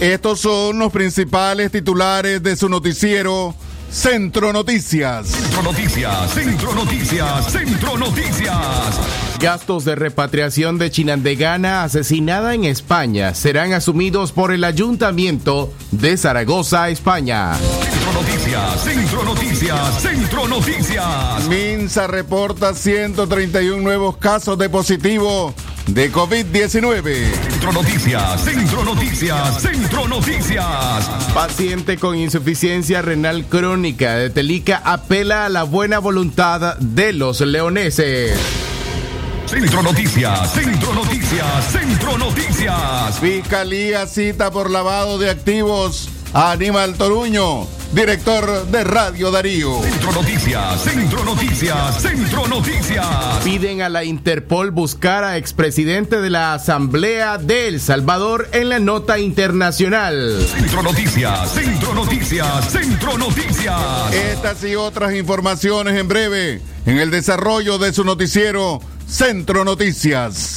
Estos son los principales titulares de su noticiero Centro Noticias. Centro Noticias, Centro Noticias, Centro Noticias. Gastos de repatriación de Chinandegana asesinada en España serán asumidos por el Ayuntamiento de Zaragoza, España. Centro Noticias, Centro Noticias, Centro Noticias. Minsa reporta 131 nuevos casos de positivo de COVID-19. Centro Noticias, Centro Noticias, Centro Noticias. Paciente con insuficiencia renal crónica de Telica apela a la buena voluntad de los leoneses. Centro Noticias, Centro Noticias, Centro Noticias. Fiscalía cita por lavado de activos Aníbal Toruño, director de Radio Darío. Centro Noticias, Centro Noticias, Centro Noticias. Piden a la Interpol buscar a expresidente de la Asamblea de El Salvador en la nota internacional. Centro Noticias, Centro Noticias, Centro Noticias. Estas y otras informaciones en breve en el desarrollo de su noticiero Centro Noticias.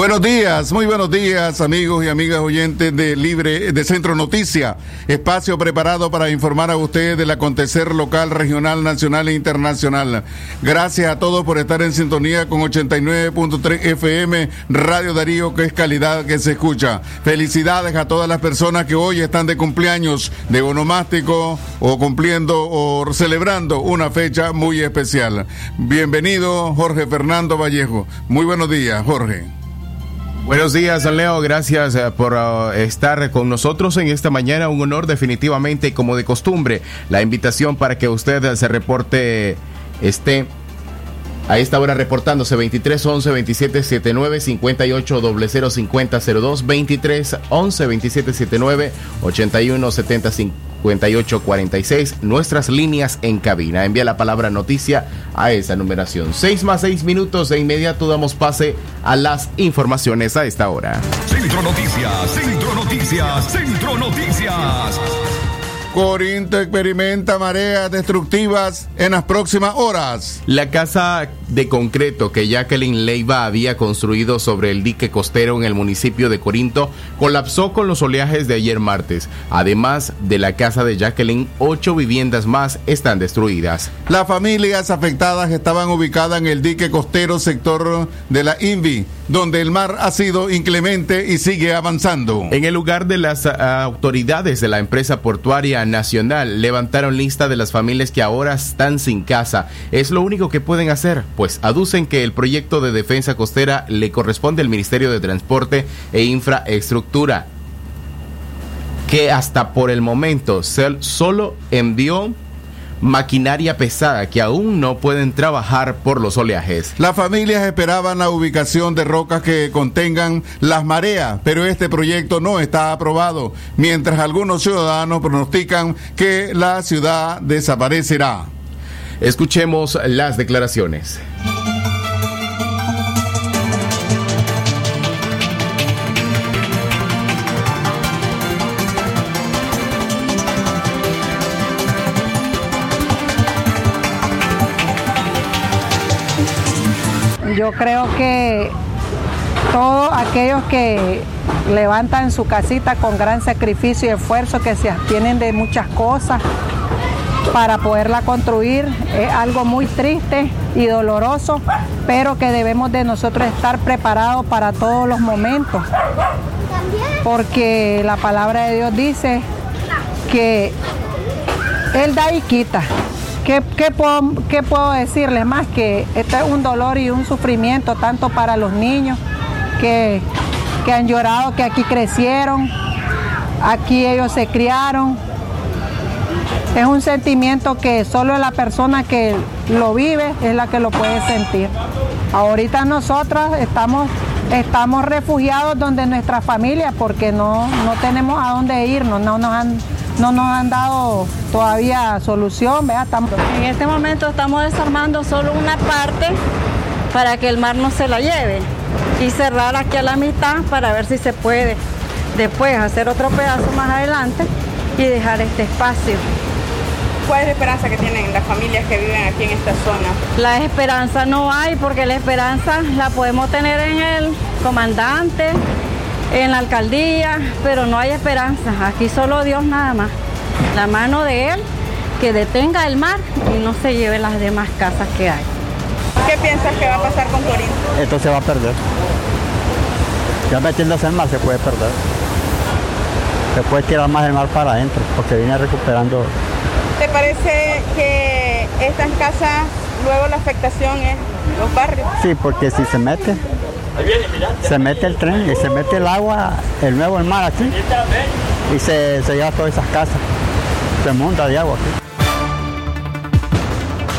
Buenos días, muy buenos días, amigos y amigas oyentes de Libre de Centro Noticia, espacio preparado para informar a ustedes del acontecer local, regional, nacional e internacional. Gracias a todos por estar en sintonía con 89.3 FM Radio Darío, que es calidad que se escucha. Felicidades a todas las personas que hoy están de cumpleaños, de onomástico o cumpliendo o celebrando una fecha muy especial. Bienvenido, Jorge Fernando Vallejo. Muy buenos días, Jorge. Buenos días, Leo. Gracias eh, por uh, estar con nosotros en esta mañana. Un honor definitivamente, como de costumbre, la invitación para que usted se reporte esté a esta hora reportándose 23 11 27 79 58 00 50 02 23 11 27 79 81 70 58 46 nuestras líneas en cabina. Envía la palabra noticia a esa numeración. 6 más 6 minutos de inmediato damos pase a las informaciones a esta hora. Centro Noticias, Centro Noticias, Centro Noticias. Corinto experimenta mareas destructivas en las próximas horas. La casa de concreto que Jacqueline Leiva había construido sobre el dique costero en el municipio de Corinto colapsó con los oleajes de ayer martes. Además de la casa de Jacqueline, ocho viviendas más están destruidas. Las familias afectadas estaban ubicadas en el dique costero sector de la INVI, donde el mar ha sido inclemente y sigue avanzando. En el lugar de las uh, autoridades de la empresa portuaria nacional levantaron lista de las familias que ahora están sin casa. Es lo único que pueden hacer, pues aducen que el proyecto de defensa costera le corresponde al Ministerio de Transporte e Infraestructura, que hasta por el momento solo envió maquinaria pesada que aún no pueden trabajar por los oleajes. Las familias esperaban la ubicación de rocas que contengan las mareas, pero este proyecto no está aprobado, mientras algunos ciudadanos pronostican que la ciudad desaparecerá. Escuchemos las declaraciones. Yo creo que todos aquellos que levantan su casita con gran sacrificio y esfuerzo, que se abstienen de muchas cosas para poderla construir, es algo muy triste y doloroso, pero que debemos de nosotros estar preparados para todos los momentos, porque la palabra de Dios dice que Él da y quita. ¿Qué, puedo, ¿Qué, decirles más? Que este es un dolor y un sufrimiento tanto para los niños que, que han llorado, que aquí crecieron, aquí ellos se criaron es un sentimiento que solo la persona que lo vive es la que lo puede sentir. Ahorita nosotras estamos, estamos refugiados donde nuestra familia porque no, no tenemos a dónde irnos, no nos han, no nos han dado todavía solución. En este momento estamos desarmando solo una parte para que el mar no se la lleve y cerrar aquí a la mitad para ver si se puede después hacer otro pedazo más adelante y dejar este espacio. ¿Cuál es la esperanza que tienen las familias que viven aquí en esta zona? La esperanza no hay porque la esperanza la podemos tener en el comandante, en la alcaldía, pero no hay esperanza. Aquí solo Dios nada más. La mano de Él que detenga el mar y no se lleve las demás casas que hay. ¿Qué piensas que va a pasar con Corín? Esto se va a perder. Ya metiéndose en el mar se puede perder. Se puede tirar más el mar para adentro porque viene recuperando ¿Te parece que estas casas, luego la afectación es los barrios? Sí, porque si se mete, se mete el tren y se mete el agua, el nuevo el mar aquí, y se, se lleva todas esas casas, se monta de agua aquí.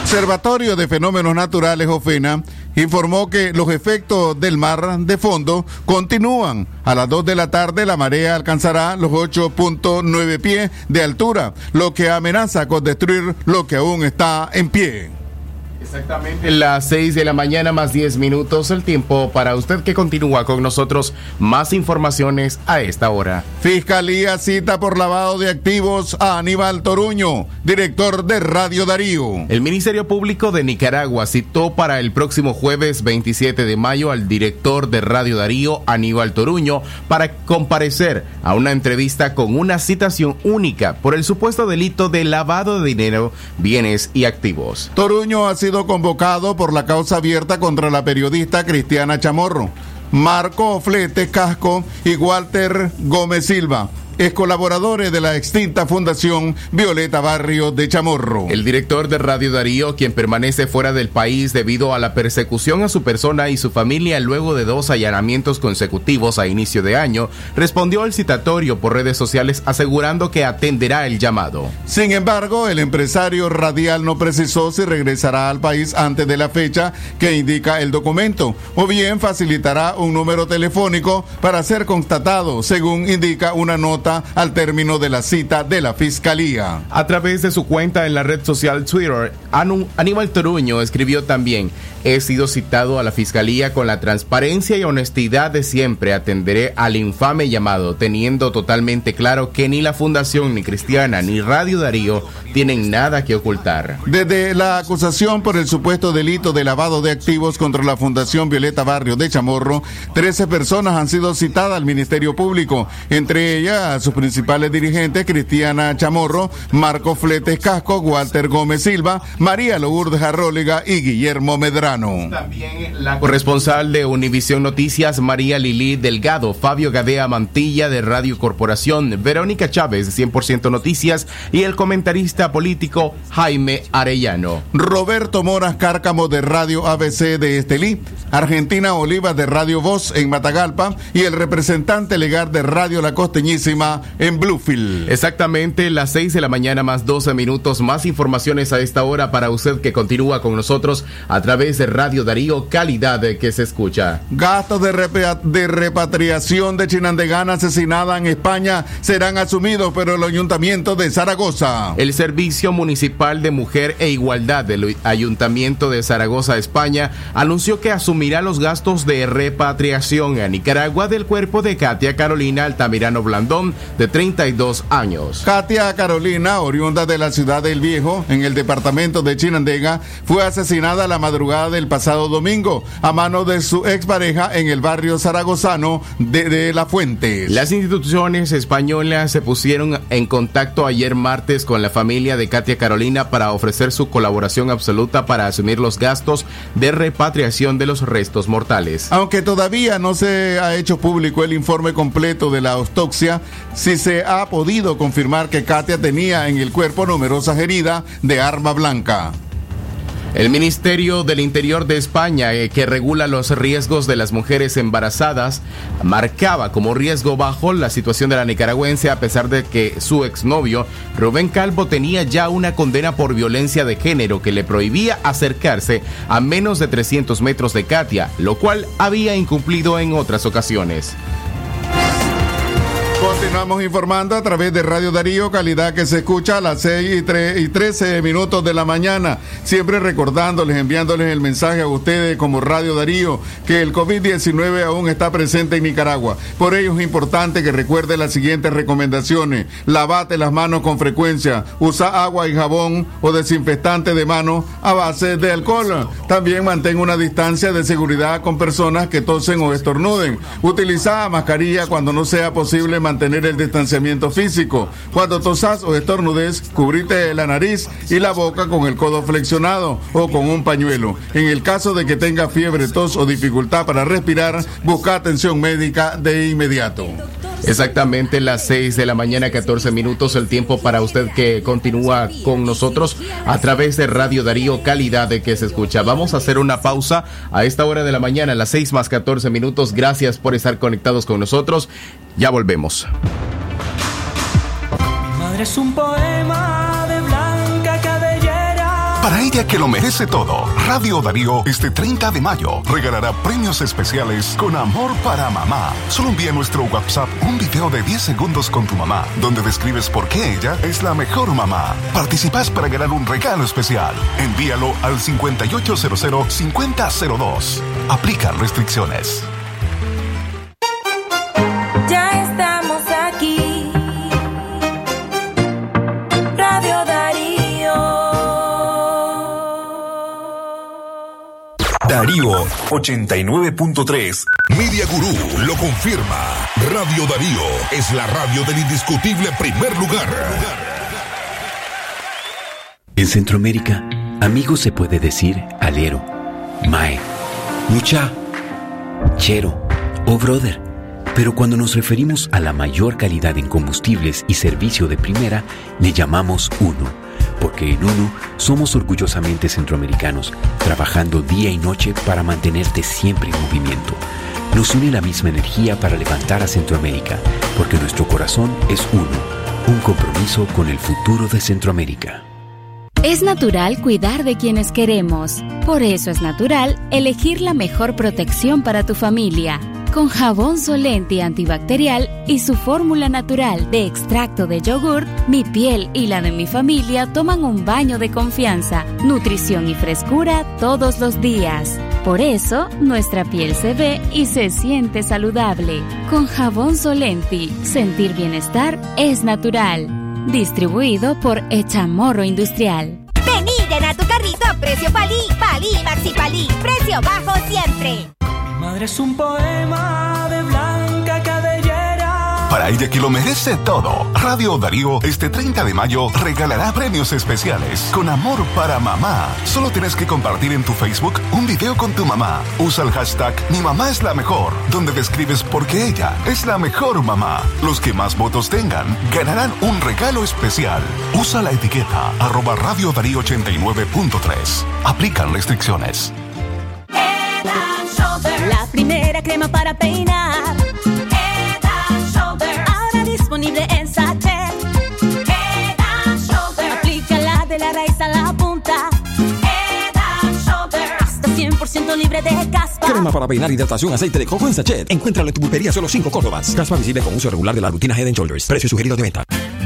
Observatorio de Fenómenos Naturales, OFENA, informó que los efectos del mar de fondo continúan. A las 2 de la tarde la marea alcanzará los 8.9 pies de altura, lo que amenaza con destruir lo que aún está en pie. Exactamente las 6 de la mañana más 10 minutos el tiempo para usted que continúa con nosotros. Más informaciones a esta hora. Fiscalía cita por lavado de activos a Aníbal Toruño, director de Radio Darío. El Ministerio Público de Nicaragua citó para el próximo jueves 27 de mayo al director de Radio Darío, Aníbal Toruño, para comparecer a una entrevista con una citación única por el supuesto delito de lavado de dinero, bienes y activos. Toruño ha sido convocado por la causa abierta contra la periodista Cristiana Chamorro, Marco Flete Casco y Walter Gómez Silva es colaboradores de la extinta Fundación Violeta Barrio de Chamorro. El director de Radio Darío, quien permanece fuera del país debido a la persecución a su persona y su familia luego de dos allanamientos consecutivos a inicio de año, respondió al citatorio por redes sociales asegurando que atenderá el llamado. Sin embargo, el empresario radial no precisó si regresará al país antes de la fecha que indica el documento, o bien facilitará un número telefónico para ser constatado, según indica una nota al término de la cita de la Fiscalía. A través de su cuenta en la red social Twitter, Aníbal Toruño escribió también, he sido citado a la Fiscalía con la transparencia y honestidad de siempre. Atenderé al infame llamado, teniendo totalmente claro que ni la Fundación, ni Cristiana, ni Radio Darío tienen nada que ocultar. Desde la acusación por el supuesto delito de lavado de activos contra la Fundación Violeta Barrio de Chamorro, 13 personas han sido citadas al Ministerio Público, entre ellas sus principales dirigentes, Cristiana Chamorro, Marco Fletes Casco, Walter Gómez Silva, María Lourdes Arrólega y Guillermo Medrano. También la corresponsal de Univisión Noticias, María Lili Delgado, Fabio Gadea Mantilla de Radio Corporación, Verónica Chávez de 100% Noticias y el comentarista político Jaime Arellano. Roberto Moras Cárcamo de Radio ABC de Estelí, Argentina Oliva de Radio Voz en Matagalpa y el representante legal de Radio La Costeñísima en Bluefield. Exactamente las 6 de la mañana más 12 minutos. Más informaciones a esta hora para usted que continúa con nosotros a través de Radio Darío, calidad que se escucha. Gastos de, de repatriación de Chinandegana asesinada en España serán asumidos por el Ayuntamiento de Zaragoza. El Servicio Municipal de Mujer e Igualdad del Ayuntamiento de Zaragoza, España, anunció que asumirá los gastos de repatriación a Nicaragua del cuerpo de Katia Carolina Altamirano Blandón, de 32 años. Katia Carolina, oriunda de la ciudad del Viejo, en el departamento de Chinandega, fue asesinada la madrugada del pasado domingo a mano de su expareja en el barrio zaragozano de, de La Fuente. Las instituciones españolas se pusieron en contacto ayer martes con la familia de Katia Carolina para ofrecer su colaboración absoluta para asumir los gastos de repatriación de los restos mortales. Aunque todavía no se ha hecho público el informe completo de la autopsia, si se ha podido confirmar que Katia tenía en el cuerpo numerosas heridas de arma blanca. El Ministerio del Interior de España, eh, que regula los riesgos de las mujeres embarazadas, marcaba como riesgo bajo la situación de la nicaragüense a pesar de que su exnovio, Rubén Calvo, tenía ya una condena por violencia de género que le prohibía acercarse a menos de 300 metros de Katia, lo cual había incumplido en otras ocasiones. Continuamos informando a través de Radio Darío, calidad que se escucha a las 6 y, 13 minutos de la mañana. Siempre recordándoles, enviándoles el mensaje a ustedes como Radio Darío que el COVID-19 aún está presente en Nicaragua. Por ello es importante que recuerde las siguientes recomendaciones. Lavate las manos con frecuencia. Usa agua y jabón o desinfectante de manos a base de alcohol. También mantén una distancia de seguridad con personas que tosen o estornuden. Utiliza mascarilla cuando no sea posible mantener el distanciamiento físico. Cuando tosas o estornudes, cubrite la nariz y la boca con el codo flexionado o con un pañuelo. En el caso de que tenga fiebre, tos o dificultad para respirar, busca atención médica de inmediato. Exactamente las 6 de la mañana, 14 minutos, el tiempo para usted que continúa con nosotros a través de Radio Darío, calidad de que se escucha. Vamos a hacer una pausa a esta hora de la mañana, las 6 más 14 minutos. Gracias por estar conectados con nosotros. Ya volvemos. Mi madre es un poema. Para ella que lo merece todo, Radio Darío este 30 de mayo regalará premios especiales con amor para mamá. Solo envía a nuestro WhatsApp un video de 10 segundos con tu mamá, donde describes por qué ella es la mejor mamá. Participas para ganar un regalo especial. Envíalo al 5800-5002. Aplican restricciones. Darío 89.3. Media Gurú lo confirma. Radio Darío es la radio del indiscutible primer lugar. En Centroamérica, amigo se puede decir alero, mae, mucha, chero o brother. Pero cuando nos referimos a la mayor calidad en combustibles y servicio de primera, le llamamos uno, porque en uno somos orgullosamente centroamericanos, trabajando día y noche para mantenerte siempre en movimiento. Nos une la misma energía para levantar a Centroamérica, porque nuestro corazón es uno, un compromiso con el futuro de Centroamérica. Es natural cuidar de quienes queremos. Por eso es natural elegir la mejor protección para tu familia. Con jabón Solenti antibacterial y su fórmula natural de extracto de yogur, mi piel y la de mi familia toman un baño de confianza, nutrición y frescura todos los días. Por eso, nuestra piel se ve y se siente saludable. Con jabón Solenti, sentir bienestar es natural. Distribuido por Echamorro Industrial. Vení, llena tu carrito a precio palí, palí, maxi palí, precio bajo siempre. Madre es un poema de blanca cabellera. Para ella que lo merece todo, Radio Darío este 30 de mayo regalará premios especiales con amor para mamá. Solo tienes que compartir en tu Facebook un video con tu mamá. Usa el hashtag Mi mamá es la mejor, donde describes por qué ella es la mejor mamá. Los que más votos tengan ganarán un regalo especial. Usa la etiqueta arroba Radio Darío 89.3. Aplican restricciones. Primera crema para peinar. Head and Shoulders. Ahora disponible en sachet. Head and Shoulders. Aplícala de la raíz a la punta. Head and Shoulders. Hasta 100% libre de caspa. Crema para peinar, hidratación, aceite de coco en sachet. Encuéntralo en tu pulpería solo 5 Córdobas. Caspa visible con uso regular de la rutina Head and Shoulders. Precio sugerido de venta.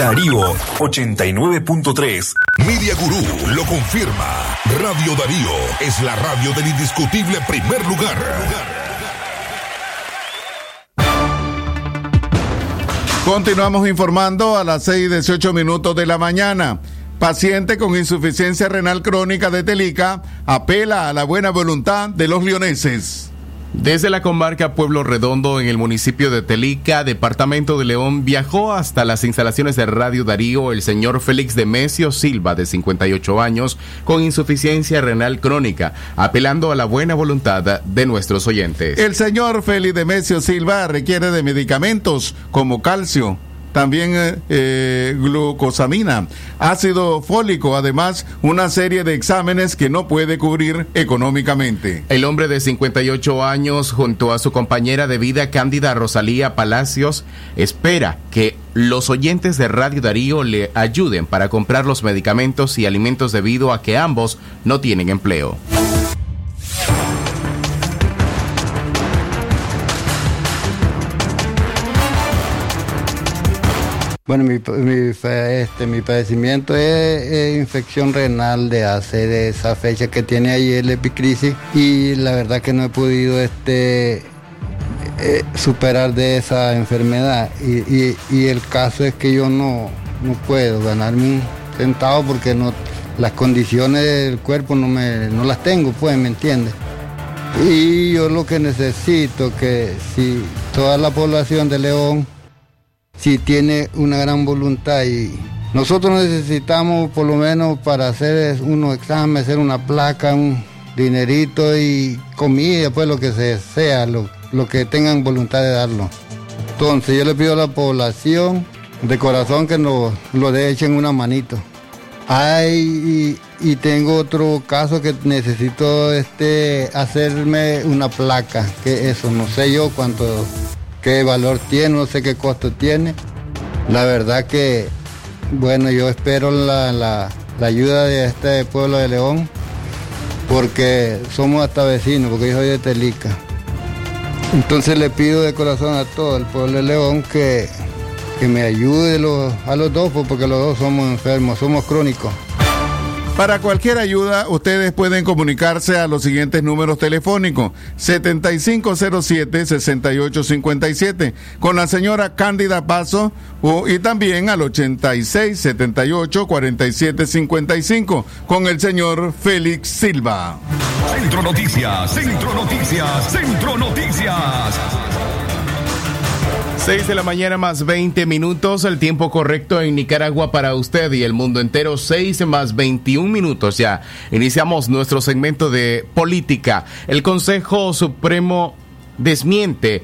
Darío 89.3. Media Gurú lo confirma. Radio Darío es la radio del indiscutible primer lugar. Continuamos informando a las 6 y 18 minutos de la mañana. Paciente con insuficiencia renal crónica de Telica apela a la buena voluntad de los leoneses. Desde la comarca Pueblo Redondo, en el municipio de Telica, departamento de León, viajó hasta las instalaciones de Radio Darío el señor Félix Demesio Silva, de 58 años, con insuficiencia renal crónica, apelando a la buena voluntad de nuestros oyentes. El señor Félix Demesio Silva requiere de medicamentos como calcio, también eh, eh, glucosamina, ácido fólico, además una serie de exámenes que no puede cubrir económicamente. El hombre de 58 años, junto a su compañera de vida Cándida Rosalía Palacios, espera que los oyentes de Radio Darío le ayuden para comprar los medicamentos y alimentos debido a que ambos no tienen empleo. Bueno, mi, mi, este, mi padecimiento es, infección renal de hace de esa fecha que tiene ahí el epicrisis y la verdad que no he podido este, eh, superar de esa enfermedad y, y, y, el caso es que yo no, no puedo ganarme un centavo porque no, las condiciones del cuerpo no, me, no las tengo, pues, ¿me entiendes? Y yo lo que necesito que si toda la población de León si tiene una gran voluntad y nosotros necesitamos por lo menos para hacer unos exámenes, hacer una placa, un dinerito y comida, pues lo que sea, lo, lo que tengan voluntad de darlo. Entonces yo le pido a la población de corazón que nos lo echen una manito. Ay, y, y, tengo otro caso que necesito este hacerme una placa, que eso, no sé yo cuánto qué valor tiene, no sé qué costo tiene. La verdad que, bueno, yo espero la, la, ayuda de este pueblo de León, porque somos hasta vecinos, porque yo soy de Telica. Entonces le pido de corazón a todo el pueblo de León que, que me ayude a los dos, pues, porque los dos somos enfermos, somos crónicos. Para cualquier ayuda, ustedes pueden comunicarse a los siguientes números telefónicos: 7507-6857 con la señora Cándida Paso y también al 8678-4755 con el señor Félix Silva. Centro Noticias, Centro Noticias, Centro Noticias. 6 de la mañana más 20 minutos, el tiempo correcto en Nicaragua para usted y el mundo entero, 6 más 21 minutos ya. Iniciamos nuestro segmento de política. El Consejo Supremo desmiente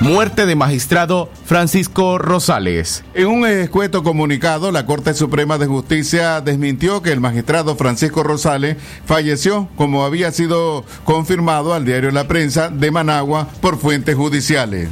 Muerte de magistrado Francisco Rosales. En un escueto comunicado, la Corte Suprema de Justicia desmintió que el magistrado Francisco Rosales falleció, como había sido confirmado al diario La Prensa de Managua por fuentes judiciales.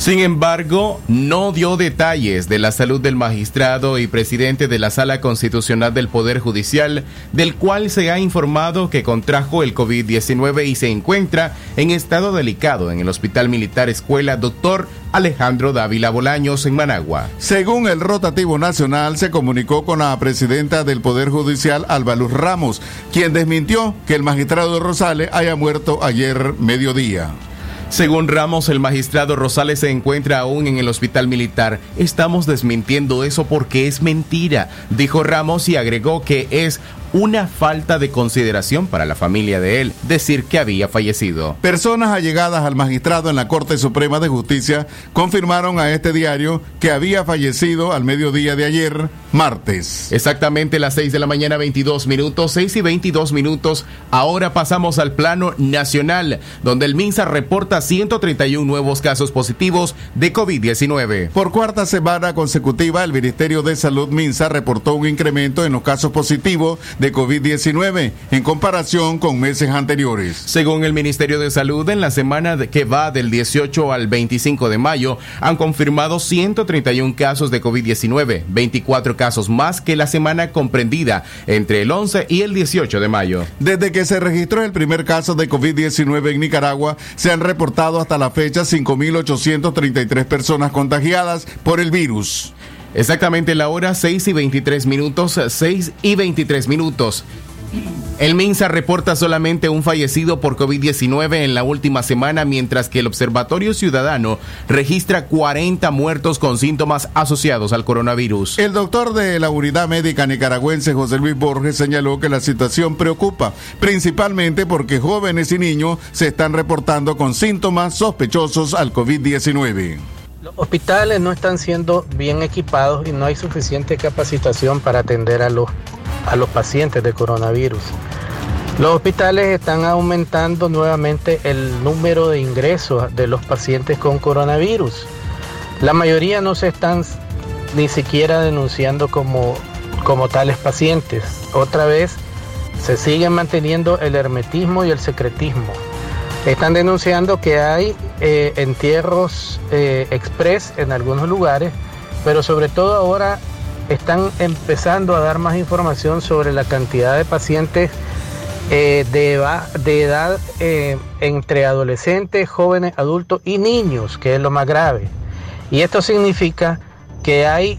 Sin embargo, no dio detalles de la salud del magistrado y presidente de la Sala Constitucional del Poder Judicial, del cual se ha informado que contrajo el COVID-19 y se encuentra en estado delicado en el Hospital Militar Escuela Doctor Alejandro Dávila Bolaños en Managua. Según el rotativo nacional, se comunicó con la presidenta del Poder Judicial, Albaluz Ramos, quien desmintió que el magistrado Rosales haya muerto ayer mediodía. Según Ramos, el magistrado Rosales se encuentra aún en el hospital militar. Estamos desmintiendo eso porque es mentira, dijo Ramos y agregó que es una falta de consideración para la familia de él decir que había fallecido. Personas allegadas al magistrado en la Corte Suprema de Justicia confirmaron a este diario que había fallecido al mediodía de ayer, martes. Exactamente las 6 de la mañana, 22 minutos, 6 y 22 minutos. Ahora pasamos al plano nacional, donde el MINSA reporta 131 nuevos casos positivos de COVID-19. Por cuarta semana consecutiva, el Ministerio de Salud MINSA reportó un incremento en los casos positivos de COVID-19 en comparación con meses anteriores. Según el Ministerio de Salud, en la semana que va del 18 al 25 de mayo, han confirmado 131 casos de COVID-19, 24 casos más que la semana comprendida entre el 11 y el 18 de mayo. Desde que se registró el primer caso de COVID-19 en Nicaragua, se han reportado hasta la fecha 5.833 personas contagiadas por el virus. Exactamente la hora 6 y 23 minutos, 6 y 23 minutos. El MINSA reporta solamente un fallecido por COVID-19 en la última semana, mientras que el Observatorio Ciudadano registra 40 muertos con síntomas asociados al coronavirus. El doctor de la Unidad Médica Nicaragüense, José Luis Borges, señaló que la situación preocupa, principalmente porque jóvenes y niños se están reportando con síntomas sospechosos al COVID-19. Los hospitales no están siendo bien equipados y no hay suficiente capacitación para atender a los, a los pacientes de coronavirus. Los hospitales están aumentando nuevamente el número de ingresos de los pacientes con coronavirus. La mayoría no se están ni siquiera denunciando como, como tales pacientes. Otra vez se sigue manteniendo el hermetismo y el secretismo. Están denunciando que hay eh, entierros eh, express en algunos lugares, pero sobre todo ahora están empezando a dar más información sobre la cantidad de pacientes eh, de, de, edad entre adolescentes, jóvenes, adultos y niños, que es lo más grave. Y esto significa que hay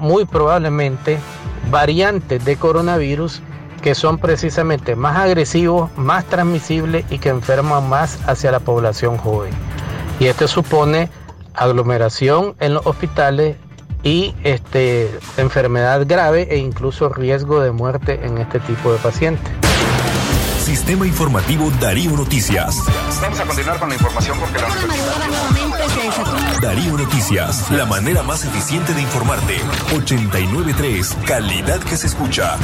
muy probablemente variantes de coronavirus que son precisamente más agresivos, más transmisibles y que enferman más hacia la población joven. Y esto supone aglomeración en los hospitales y este, enfermedad grave e incluso riesgo de muerte en este tipo de pacientes. Sistema Informativo Darío Noticias. Vamos a continuar con la información porque la Darío Noticias, la manera más eficiente de informarte. 893, calidad que se escucha.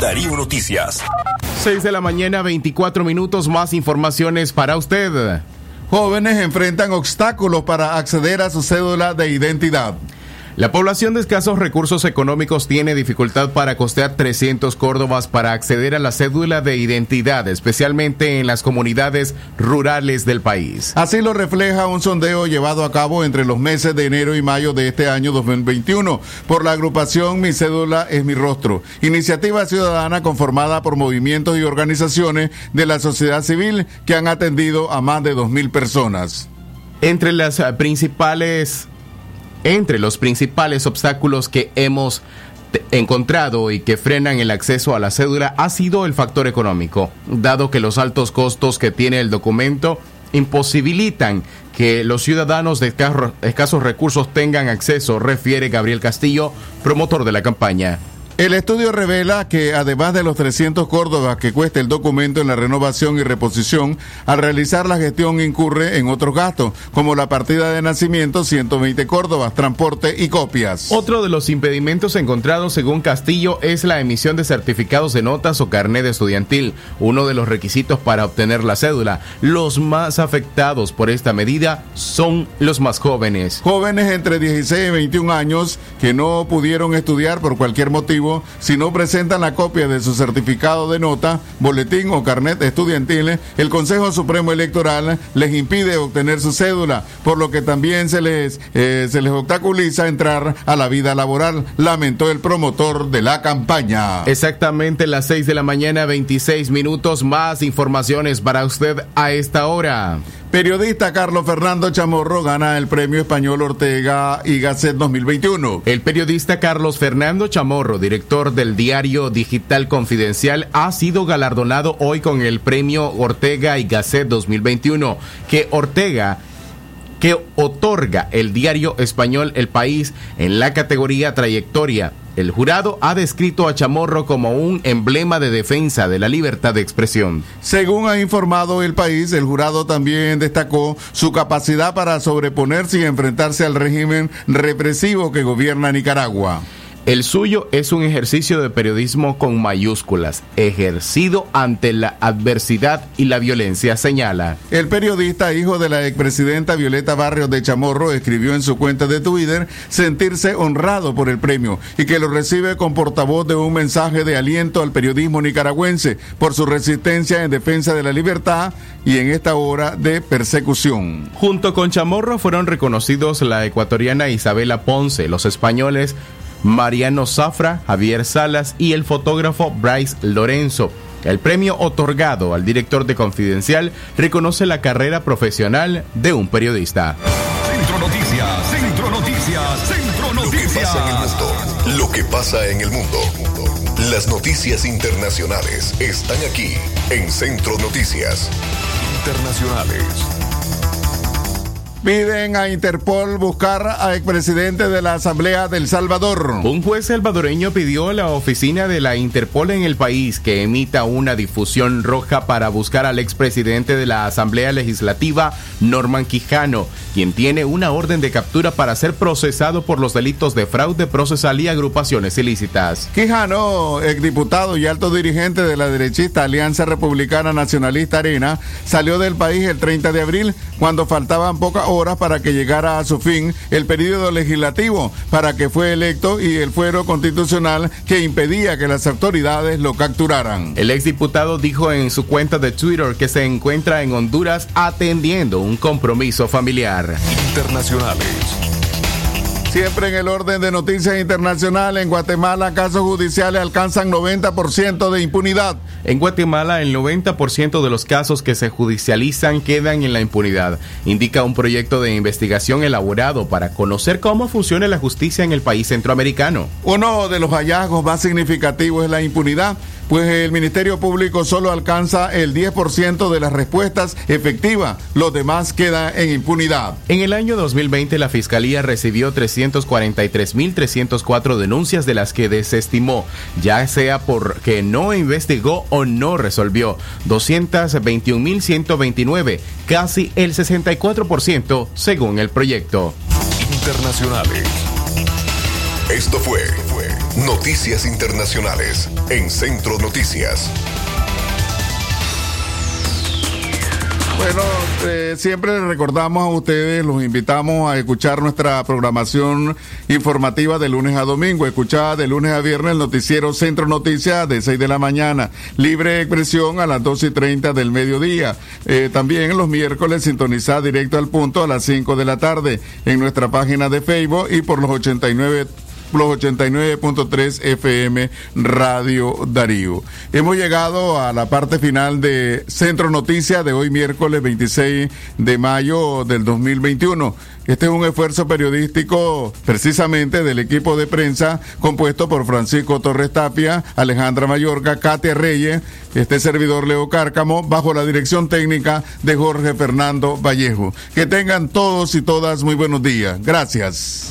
Darío Noticias. 6 de la mañana, 24 minutos más informaciones para usted. Jóvenes enfrentan obstáculos para acceder a su cédula de identidad. La población de escasos recursos económicos tiene dificultad para costear 300 córdobas para acceder a la cédula de identidad, especialmente en las comunidades rurales del país. Así lo refleja un sondeo llevado a cabo entre los meses de enero y mayo de este año 2021 por la agrupación Mi Cédula es mi rostro, iniciativa ciudadana conformada por movimientos y organizaciones de la sociedad civil que han atendido a más de 2.000 personas. Entre las principales entre los principales obstáculos que hemos encontrado y que frenan el acceso a la cédula ha sido el factor económico, dado que los altos costos que tiene el documento imposibilitan que los ciudadanos de escasos recursos tengan acceso, refiere Gabriel Castillo, promotor de la campaña. El estudio revela que además de los 300 córdobas que cuesta el documento en la renovación y reposición, al realizar la gestión incurre en otros gastos, como la partida de nacimiento 120 córdobas, transporte y copias. Otro de los impedimentos encontrados según Castillo es la emisión de certificados de notas o carnet estudiantil, uno de los requisitos para obtener la cédula. Los más afectados por esta medida son los más jóvenes. Jóvenes entre 16 y 21 años que no pudieron estudiar por cualquier motivo si no presentan la copia de su certificado de nota, boletín o carnet estudiantil, el Consejo Supremo Electoral les impide obtener su cédula, por lo que también se les, eh, se les obstaculiza entrar a la vida laboral, lamentó el promotor de la campaña. Exactamente las 6 de la mañana, 26 minutos más informaciones para usted a esta hora. Periodista Carlos Fernando Chamorro gana el Premio Español Ortega y Gasset 2021. El periodista Carlos Fernando Chamorro, director del diario digital Confidencial, ha sido galardonado hoy con el Premio Ortega y Gasset 2021, que Ortega que otorga el diario español El País en la categoría trayectoria. El jurado ha descrito a Chamorro como un emblema de defensa de la libertad de expresión. Según ha informado el país, el jurado también destacó su capacidad para sobreponerse y enfrentarse al régimen represivo que gobierna Nicaragua. El suyo es un ejercicio de periodismo con mayúsculas, ejercido ante la adversidad y la violencia, señala. El periodista, hijo de la expresidenta Violeta Barrios de Chamorro, escribió en su cuenta de Twitter sentirse honrado por el premio y que lo recibe con portavoz de un mensaje de aliento al periodismo nicaragüense por su resistencia en defensa de la libertad y en esta hora de persecución. Junto con Chamorro fueron reconocidos la ecuatoriana Isabela Ponce, los españoles Mariano Zafra, Javier Salas y el fotógrafo Bryce Lorenzo. El premio otorgado al director de Confidencial reconoce la carrera profesional de un periodista. Centro Noticias, Centro Noticias, Centro Noticias. Lo que pasa en el mundo. Lo que pasa en el mundo. Las noticias internacionales están aquí en Centro Noticias Internacionales. Piden a Interpol buscar a expresidente de la Asamblea del Salvador. Un juez salvadoreño pidió a la oficina de la Interpol en el país que emita una difusión roja para buscar al expresidente de la Asamblea Legislativa, Norman Quijano, quien tiene una orden de captura para ser procesado por los delitos de fraude procesal y agrupaciones ilícitas. Quijano, exdiputado y alto dirigente de la derechista Alianza Republicana Nacionalista Arena, salió del país el 30 de abril cuando faltaban pocas horas para que llegara a su fin el periodo legislativo para que fue electo y el fuero constitucional que impedía que las autoridades lo capturaran. El exdiputado dijo en su cuenta de Twitter que se encuentra en Honduras atendiendo un compromiso familiar. Internacionales. Siempre en el orden de noticias internacionales, en Guatemala casos judiciales alcanzan 90% de impunidad. En Guatemala, el 90% de los casos que se judicializan quedan en la impunidad, indica un proyecto de investigación elaborado para conocer cómo funciona la justicia en el país centroamericano. Uno de los hallazgos más significativos es la impunidad, pues el Ministerio Público solo alcanza el 10% de las respuestas efectivas, los demás quedan en impunidad. En el año 2020, la Fiscalía recibió 343.304 denuncias de las que desestimó, ya sea porque no investigó o no resolvió. 221.129, casi el 64% según el proyecto. Internacionales. Esto fue, fue Noticias Internacionales en Centro Noticias. Bueno, eh, siempre recordamos a ustedes, los invitamos a escuchar nuestra programación informativa de lunes a domingo. Escuchada de lunes a viernes el noticiero Centro Noticias de 6 de la mañana. Libre expresión a las 12 y 30 del mediodía. Eh, también los miércoles sintonizar directo al punto a las 5 de la tarde en nuestra página de Facebook y por los 89 los 89.3 FM Radio Darío. Hemos llegado a la parte final de Centro Noticias de hoy miércoles 26 de mayo del 2021. Este es un esfuerzo periodístico precisamente del equipo de prensa compuesto por Francisco Torres Tapia, Alejandra Mayorga, Katia Reyes, este servidor Leo Cárcamo, bajo la dirección técnica de Jorge Fernando Vallejo. Que tengan todos y todas muy buenos días. Gracias.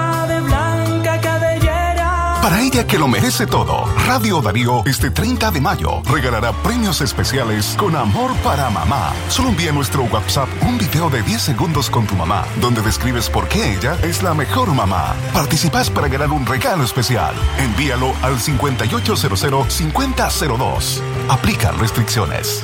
Para ella que lo merece todo, Radio Darío este 30 de mayo regalará premios especiales con amor para mamá. Solo envía nuestro WhatsApp un video de 10 segundos con tu mamá, donde describes por qué ella es la mejor mamá. Participas para ganar un regalo especial. Envíalo al 5800-5002. Aplican restricciones.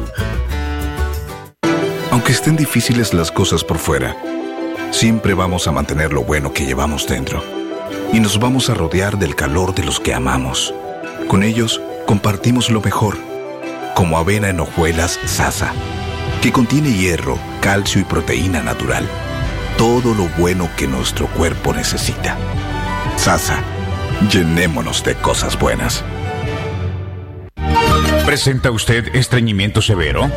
Aunque estén difíciles las cosas por fuera, siempre vamos a mantener lo bueno que llevamos dentro. Y nos vamos a rodear del calor de los que amamos. Con ellos compartimos lo mejor, como avena en hojuelas Sasa, que contiene hierro, calcio y proteína natural. Todo lo bueno que nuestro cuerpo necesita. Sasa, llenémonos de cosas buenas. ¿Presenta usted estreñimiento severo?